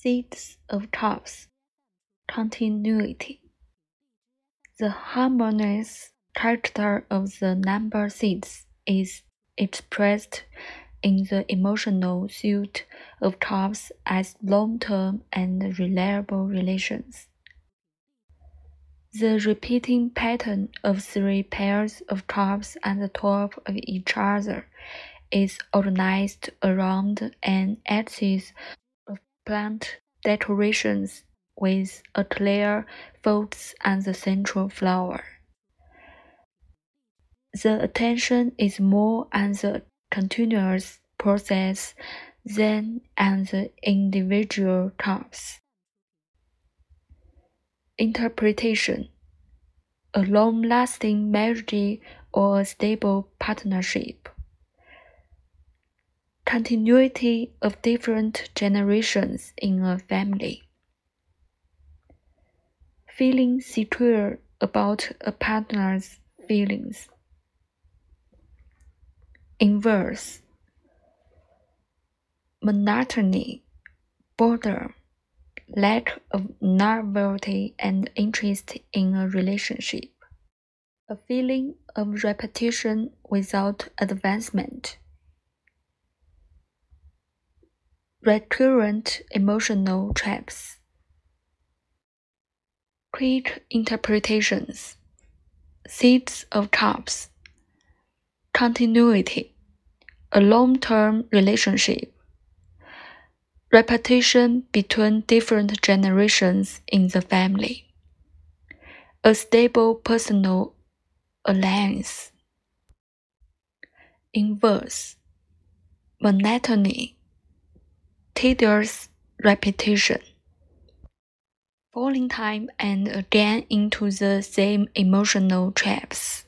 Seeds of Tops Continuity The harmonious character of the number seeds is expressed in the emotional suit of tops as long-term and reliable relations. The repeating pattern of three pairs of tops at the top of each other is organized around an axis plant decorations with a clear folds at the central flower. The attention is more on the continuous process than on the individual tops. Interpretation A long lasting marriage or a stable partnership continuity of different generations in a family. Feeling secure about a partner's feelings. Inverse monotony, boredom, lack of novelty and interest in a relationship. A feeling of repetition without advancement. Recurrent emotional traps. Quick interpretations. Seeds of cups, Continuity. A long term relationship. Repetition between different generations in the family. A stable personal alliance. Inverse. Monotony tedious repetition. Falling time and again into the same emotional traps.